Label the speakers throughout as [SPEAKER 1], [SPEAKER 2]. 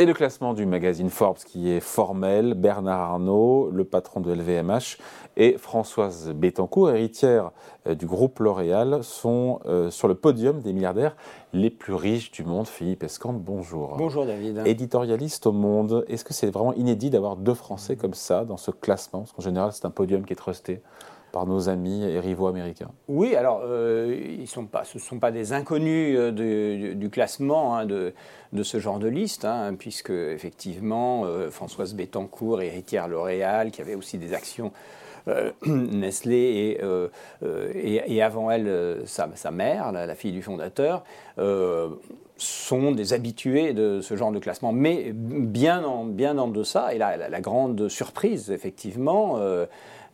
[SPEAKER 1] Et le classement du magazine Forbes qui est formel, Bernard Arnault, le patron de LVMH, et Françoise Bettencourt, héritière euh, du groupe L'Oréal, sont euh, sur le podium des milliardaires les plus riches du monde. Philippe Escande, bonjour.
[SPEAKER 2] Bonjour David.
[SPEAKER 1] Éditorialiste au Monde, est-ce que c'est vraiment inédit d'avoir deux Français comme ça dans ce classement? Parce qu'en général, c'est un podium qui est trusté par nos amis et rivaux américains
[SPEAKER 2] Oui, alors euh, ce ne sont pas des inconnus euh, du, classement hein, de, ce genre de liste, hein, puisque effectivement euh, Françoise Bettencourt, héritière L'Oréal, qui avait aussi des actions Nestlé et, avant elle sa, mère, la, fille du fondateur, sont des habitués de ce genre de classement, mais bien en, deçà. Et la, la, grande surprise, effectivement,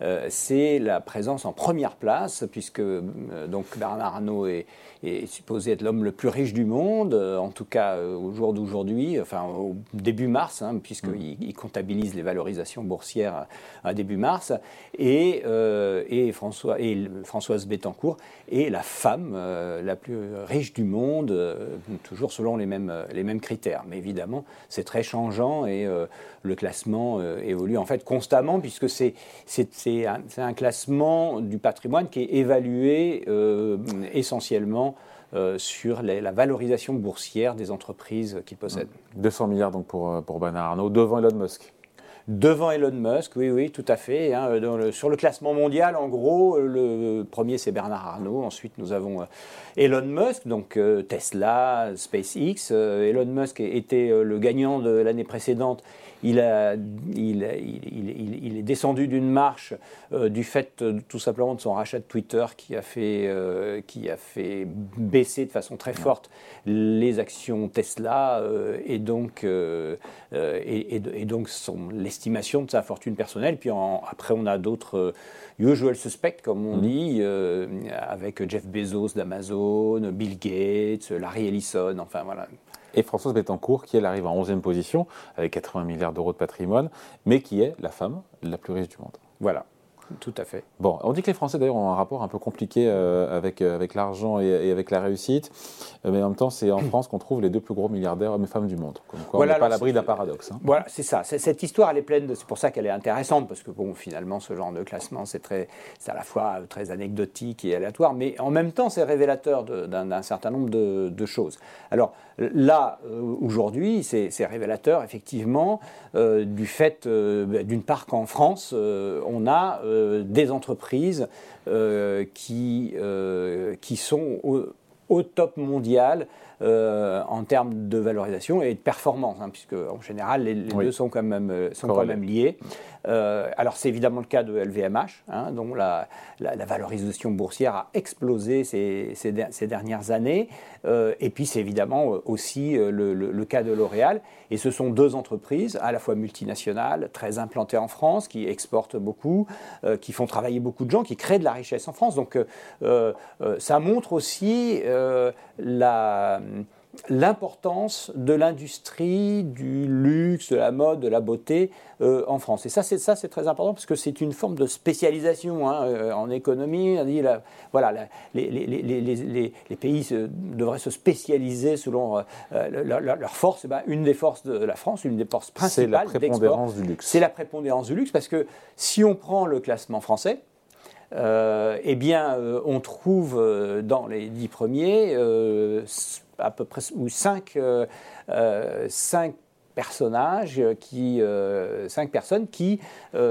[SPEAKER 2] euh, c'est la présence en première place, puisque euh, donc Bernard Arnault est, est supposé être l'homme le plus riche du monde, euh, en tout cas au jour d'aujourd'hui, enfin au début mars, hein, puisqu'il il comptabilise les valorisations boursières à, début mars, et, et, François, et Françoise Bettencourt est la femme la plus riche du monde, toujours selon les mêmes, les mêmes critères. Mais évidemment, c'est très changeant et le classement évolue en fait constamment, puisque c'est c'est un, classement du patrimoine qui est évalué euh, essentiellement euh, sur la valorisation boursière des entreprises qu'il possède.
[SPEAKER 1] 200 milliards donc pour, euh, pour Bernard Arnault, devant Elon Musk
[SPEAKER 2] devant Elon Musk, oui, oui, tout à fait. Hein, sur le classement mondial, en gros, le premier c'est Bernard Arnault, ensuite nous avons Elon Musk, donc Tesla, SpaceX. Elon Musk était le gagnant de l'année précédente il, est descendu d'une marche euh, du fait tout simplement de son rachat de Twitter qui a fait, euh, qui a fait baisser de façon très forte les actions Tesla euh, et donc, et, donc l'estimation de sa fortune personnelle. Puis après, on a d'autres usual suspects, comme on mmh. dit, avec Jeff Bezos d'Amazon, Bill Gates, Larry Ellison, enfin voilà,
[SPEAKER 1] et Françoise Bettencourt, qui elle arrive en 11e position avec 80 milliards d'euros de patrimoine, mais qui est la femme la plus riche du monde.
[SPEAKER 2] Voilà. Tout à fait.
[SPEAKER 1] Bon, on dit que les Français d'ailleurs ont un rapport un peu compliqué euh, avec, euh, avec l'argent et, avec la réussite, euh, mais en même temps, c'est en France qu'on trouve les deux plus gros milliardaires hommes et femmes du monde. Comme quoi, voilà, on n'est pas à l'abri d'un paradoxe. Hein.
[SPEAKER 2] Voilà, c'est ça. Cette histoire, elle est pleine de. C'est pour ça qu'elle est intéressante, parce que bon, finalement, ce genre de classement, c'est très, c'est à la fois très anecdotique et aléatoire, mais en même temps, c'est révélateur d'un certain nombre de, de, choses. Alors là, aujourd'hui, c'est révélateur effectivement du fait, d'une part, qu'en France, on a euh, des entreprises euh, qui, euh, qui sont au, top mondial en termes de valorisation et de performance, hein, puisque en général les, deux sont quand même, sont quand même liés. Euh, alors c'est évidemment le cas de LVMH, hein, dont la, valorisation boursière a explosé ces, dernières années. Euh, et puis c'est évidemment euh, aussi le, cas de L'Oréal. Et ce sont deux entreprises, à la fois multinationales, très implantées en France, qui exportent beaucoup, qui font travailler beaucoup de gens, qui créent de la richesse en France. Donc ça montre aussi la l'importance de l'industrie du luxe, de la mode, de la beauté euh, en France. Et ça, c'est ça, c'est très important parce que c'est une forme de spécialisation hein, euh, en économie. On dit voilà, les, les, les, les, pays devraient se spécialiser selon euh, leur, force. Et eh ben, une des forces de la France, une des forces principales,
[SPEAKER 1] c'est la prépondérance du luxe.
[SPEAKER 2] C'est la prépondérance du luxe parce que si on prend le classement français. eh bien, on trouve dans les dix premiers à peu près ou cinq, euh, euh, cinq personnages, qui, euh, cinq personnes qui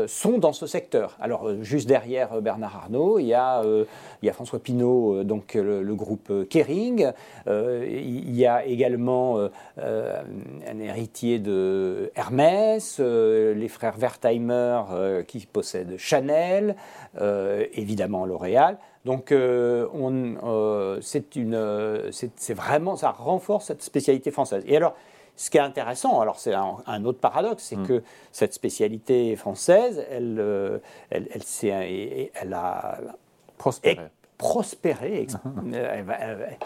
[SPEAKER 2] sont dans ce secteur. Alors, juste derrière Bernard Arnault, il y a, il y a François Pinault, donc le, groupe Kering. il y a également un héritier de Hermès, les frères Wertheimer qui possèdent Chanel, évidemment L'Oréal. Donc, euh, euh, c'est vraiment, ça renforce cette spécialité française. Et alors, ce qui est intéressant, alors c'est un, autre paradoxe, c'est mm. que cette spécialité française, elle, euh, elle, elle, elle a
[SPEAKER 1] prospéré.
[SPEAKER 2] prospéré elle,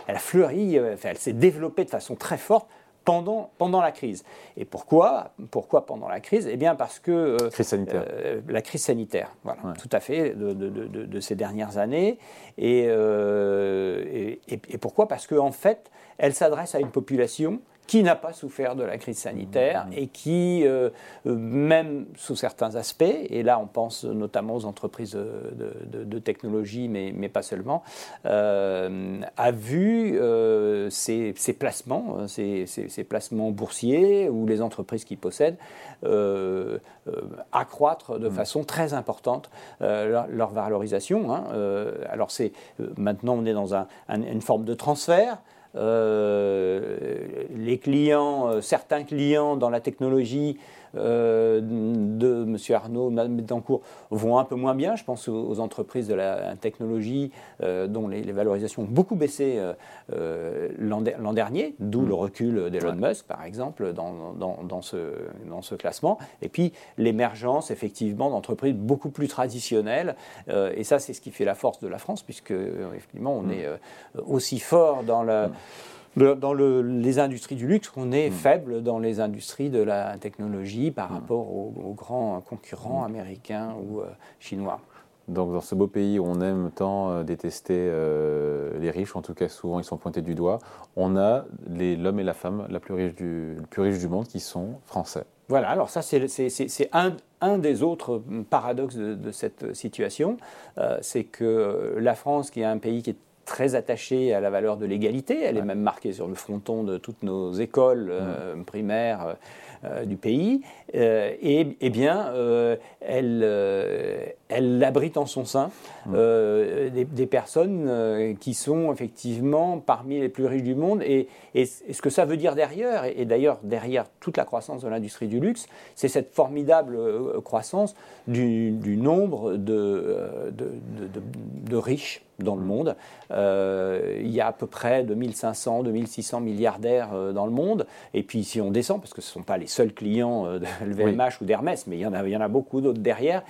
[SPEAKER 2] elle, a fleuri, elle s'est développée de façon très forte pendant, pendant la crise. Et pourquoi Pourquoi pendant la crise? Eh bien parce que...
[SPEAKER 1] Euh, crise sanitaire.
[SPEAKER 2] Euh, la crise sanitaire, voilà, tout à fait, de, de, de, ces dernières années. Euh, et, pourquoi? Parce qu'en en fait, elle s'adresse à une population qui n'a pas souffert de la crise sanitaire et qui, euh, euh, même sous certains aspects, et là on pense notamment aux entreprises de, technologie, mais, mais, pas seulement, euh, a vu ses, placements, ses, placements boursiers ou les entreprises qui possèdent accroître de mmh. façon très importante leur, valorisation. Hein. alors c'est maintenant on est dans une forme de transfert. Euh, les clients, euh, certains clients dans la technologie euh, de M. Arnaud, Mme Betancourt vont un peu moins bien. Je pense aux, entreprises de la technologie dont les, valorisations ont beaucoup baissé l'an dernier, d'où le recul d'Elon Musk, par exemple, dans, dans, ce, dans, ce, classement. Et puis l'émergence, effectivement, d'entreprises beaucoup plus traditionnelles. et ça, c'est ce qui fait la force de la France, puisque, effectivement, on mm. est aussi fort dans la. Dans les industries du luxe, on est hmm. faible dans les industries de la technologie par hmm. rapport aux, grands concurrents hmm. américains ou euh, chinois.
[SPEAKER 1] Donc dans ce beau pays où on aime tant euh, détester euh, les riches, en tout cas souvent ils sont pointés du doigt, on a l'homme et la femme la plus riche du, le plus riche du monde qui sont français.
[SPEAKER 2] Voilà, alors ça c'est un, un, des autres paradoxes de, cette situation, c'est que la France, qui est un pays qui est très attachée à la valeur de l'égalité. Elle est même marquée sur le fronton de toutes nos écoles euh, mm. primaires euh, euh, du pays. et, eh bien, elle, elle abrite en son sein mm. des, personnes qui sont effectivement parmi les plus riches du monde. Et, ce que ça veut dire derrière, et, d'ailleurs derrière toute la croissance de l'industrie du luxe, c'est cette formidable croissance du, nombre de, de, de riches dans le monde. Euh, il y a à peu près 2500, 2600 milliardaires euh, dans le monde. Et puis si on descend, parce que ce ne sont pas les seuls clients euh, de LVMH ou d'Hermès, mais il y, en a, il y en a beaucoup d'autres derrière,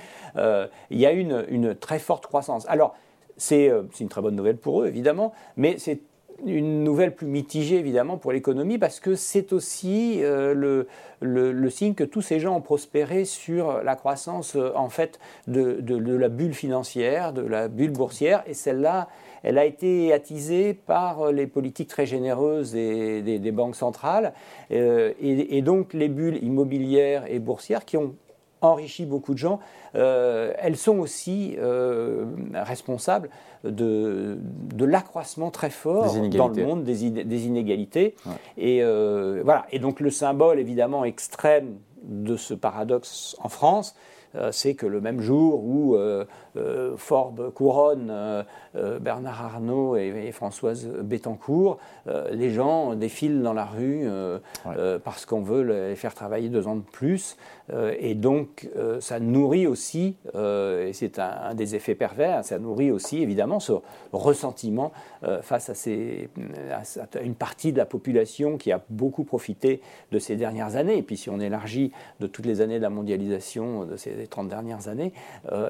[SPEAKER 2] il y a une, une très forte croissance. Alors, c'est une très bonne nouvelle pour eux, évidemment, mais c'est une nouvelle plus mitigée évidemment pour l'économie parce que c'est aussi le, le, signe que tous ces gens ont prospéré sur la croissance en fait de, la bulle financière, de la bulle boursière et celle-là elle a été attisée par les politiques très généreuses des, des, banques centrales et, et, donc les bulles immobilières et boursières qui ont enrichi beaucoup de gens, euh, elles sont aussi euh, responsables de, de l'accroissement très fort dans le monde des, des inégalités. Et, euh, voilà. et donc le symbole évidemment extrême de ce paradoxe en France, c'est que le même jour où Forbes couronne Bernard Arnault et, Françoise Bettencourt, les gens défilent dans la rue parce qu'on veut les faire travailler deux ans de plus. Euh, et donc, euh, ça nourrit aussi, euh, et c'est un, des effets pervers, ça nourrit aussi évidemment ce ressentiment face à, ces, à, une partie de la population qui a beaucoup profité de ces dernières années. Et puis, si on élargit de toutes les années de la mondialisation de ces 30 dernières années,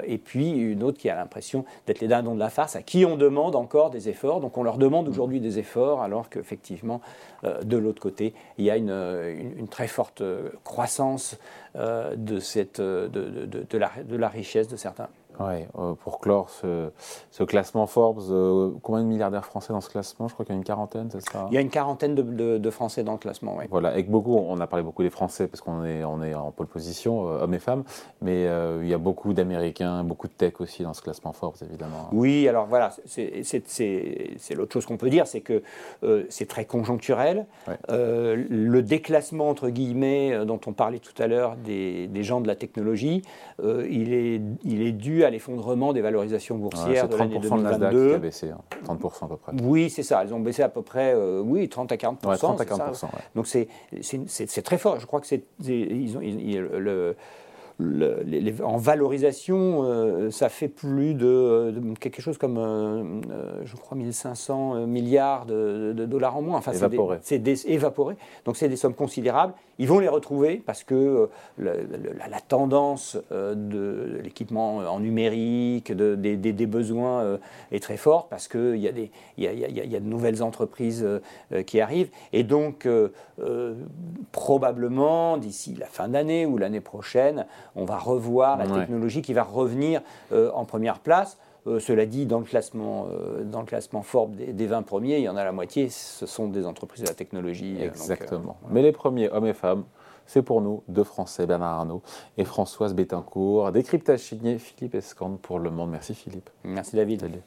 [SPEAKER 2] et puis une autre qui a l'impression d'être les dindons de la farce, à qui on demande encore des efforts. Donc, on leur demande aujourd'hui des efforts, alors qu'effectivement, de l'autre côté, il y a une, une très forte croissance euh, de, cette, de, de, de, la, de la richesse de certains.
[SPEAKER 1] Ouais, euh, pour clore ce, ce classement Forbes, euh, combien de milliardaires français dans ce classement? Je crois qu'il y a une quarantaine, c'est ça?
[SPEAKER 2] Il y a une quarantaine de, de, Français dans le classement, oui.
[SPEAKER 1] Voilà, et beaucoup, on a parlé beaucoup des Français parce qu'on est, on est en pole position, euh, hommes et femmes, mais il y a beaucoup d'Américains, beaucoup de tech aussi dans ce classement Forbes, évidemment.
[SPEAKER 2] Oui, alors voilà, c'est l'autre chose qu'on peut dire, c'est que c'est très conjoncturel. le déclassement, entre guillemets, dont on parlait tout à l'heure, des, des, gens de la technologie, il, est, il est dû à l'effondrement des valorisations boursières de l'année 2022.
[SPEAKER 1] qui a baissé, 30% hein. à peu près.
[SPEAKER 2] Oui, c'est ça. Elles ont baissé à peu près, euh, oui, 30 à 40%.
[SPEAKER 1] 30 à 40%.
[SPEAKER 2] Donc c'est très fort. Je crois que c'est ils ont, le, en valorisation, euh, ça fait plus de, quelque chose comme, euh, euh, je crois, 1500 milliards de, dollars en moins.
[SPEAKER 1] Enfin, c'est
[SPEAKER 2] évaporé. Donc, c'est des sommes considérables. Ils vont les retrouver parce que la, tendance de l'équipement en numérique, des, des, besoins est très forte parce qu'il y, y, a, y a de nouvelles entreprises qui arrivent. Et donc, probablement, d'ici la fin d'année ou l'année prochaine, on va revoir la technologie qui va revenir euh, en première place. cela dit, dans le classement, dans le classement Forbes des, 20 premiers, il y en a la moitié, ce sont des entreprises de la technologie.
[SPEAKER 1] Exactement. Mais les premiers, hommes et femmes, c'est pour nous, deux Français, Bernard Arnault et Françoise Bettencourt. Décryptage signé Philippe Escande pour Le Monde. Merci Philippe.
[SPEAKER 2] Merci David.